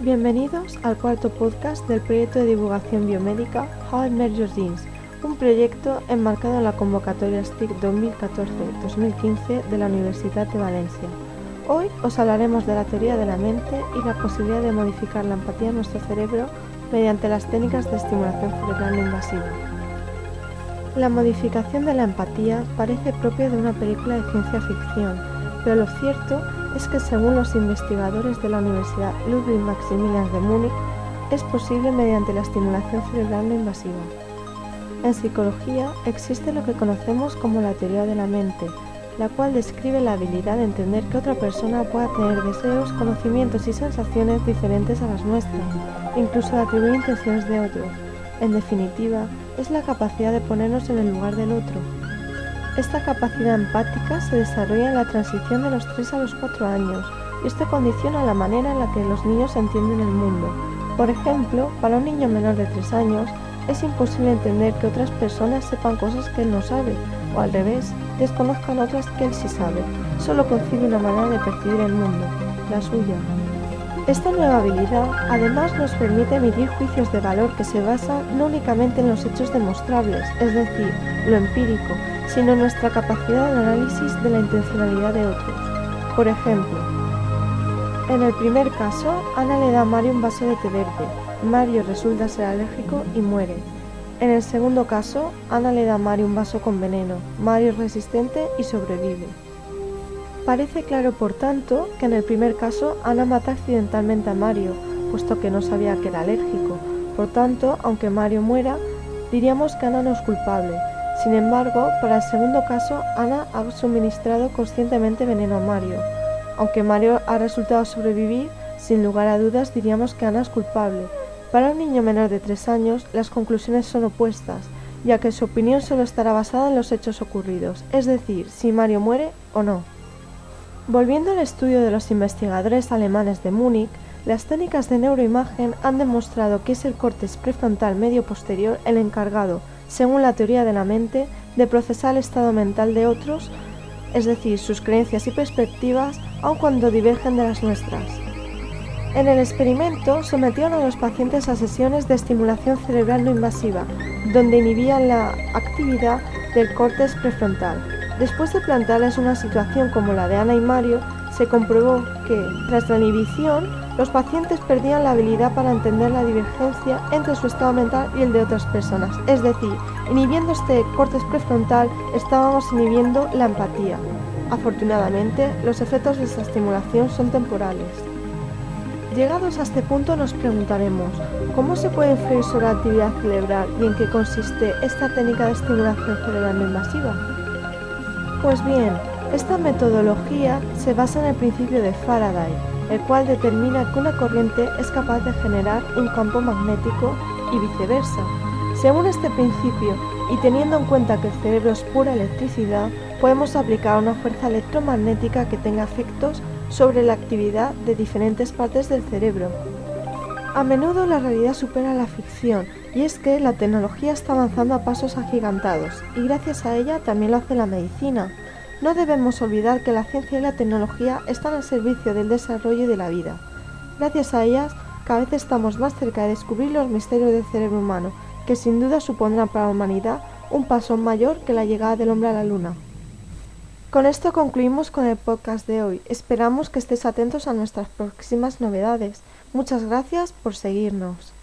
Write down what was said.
Bienvenidos al cuarto podcast del proyecto de divulgación biomédica How I Met Your Genes, un proyecto enmarcado en la convocatoria STIC 2014-2015 de la Universidad de Valencia. Hoy os hablaremos de la teoría de la mente y la posibilidad de modificar la empatía en nuestro cerebro mediante las técnicas de estimulación cerebral invasiva. La modificación de la empatía parece propia de una película de ciencia ficción, pero lo cierto es que según los investigadores de la Universidad Ludwig Maximilian de Múnich, es posible mediante la estimulación cerebral no invasiva. En psicología existe lo que conocemos como la teoría de la mente, la cual describe la habilidad de entender que otra persona pueda tener deseos, conocimientos y sensaciones diferentes a las nuestras, incluso de atribuir intenciones de otros. En definitiva, es la capacidad de ponernos en el lugar del otro, esta capacidad empática se desarrolla en la transición de los 3 a los 4 años y esto condiciona la manera en la que los niños entienden el mundo. Por ejemplo, para un niño menor de 3 años es imposible entender que otras personas sepan cosas que él no sabe o al revés, desconozcan otras que él sí sabe. Solo concibe una manera de percibir el mundo, la suya. Esta nueva habilidad además nos permite emitir juicios de valor que se basan no únicamente en los hechos demostrables, es decir, lo empírico, sino nuestra capacidad de análisis de la intencionalidad de otros. Por ejemplo, en el primer caso, Ana le da a Mario un vaso de té verde. Mario resulta ser alérgico y muere. En el segundo caso, Ana le da a Mario un vaso con veneno. Mario es resistente y sobrevive. Parece claro, por tanto, que en el primer caso Ana mata accidentalmente a Mario, puesto que no sabía que era alérgico. Por tanto, aunque Mario muera, diríamos que Ana no es culpable, sin embargo, para el segundo caso, Ana ha suministrado conscientemente veneno a Mario. Aunque Mario ha resultado sobrevivir, sin lugar a dudas diríamos que Ana es culpable. Para un niño menor de 3 años, las conclusiones son opuestas, ya que su opinión solo estará basada en los hechos ocurridos, es decir, si Mario muere o no. Volviendo al estudio de los investigadores alemanes de Múnich, las técnicas de neuroimagen han demostrado que es el córtex prefrontal medio posterior el encargado según la teoría de la mente, de procesar el estado mental de otros, es decir, sus creencias y perspectivas, aun cuando divergen de las nuestras. En el experimento sometieron a los pacientes a sesiones de estimulación cerebral no invasiva, donde inhibían la actividad del córtex prefrontal. Después de plantearles una situación como la de Ana y Mario, se comprobó que, tras la inhibición, los pacientes perdían la habilidad para entender la divergencia entre su estado mental y el de otras personas. Es decir, inhibiendo este córtex prefrontal, estábamos inhibiendo la empatía. Afortunadamente, los efectos de esta estimulación son temporales. Llegados a este punto nos preguntaremos, ¿cómo se puede influir sobre la actividad cerebral y en qué consiste esta técnica de estimulación cerebral no invasiva? Pues bien, esta metodología se basa en el principio de Faraday, el cual determina que una corriente es capaz de generar un campo magnético y viceversa. Según este principio, y teniendo en cuenta que el cerebro es pura electricidad, podemos aplicar una fuerza electromagnética que tenga efectos sobre la actividad de diferentes partes del cerebro. A menudo la realidad supera la ficción, y es que la tecnología está avanzando a pasos agigantados, y gracias a ella también lo hace la medicina. No debemos olvidar que la ciencia y la tecnología están al servicio del desarrollo de la vida. Gracias a ellas, cada vez estamos más cerca de descubrir los misterios del cerebro humano, que sin duda supondrán para la humanidad un paso mayor que la llegada del hombre a la luna. Con esto concluimos con el podcast de hoy. Esperamos que estéis atentos a nuestras próximas novedades. Muchas gracias por seguirnos.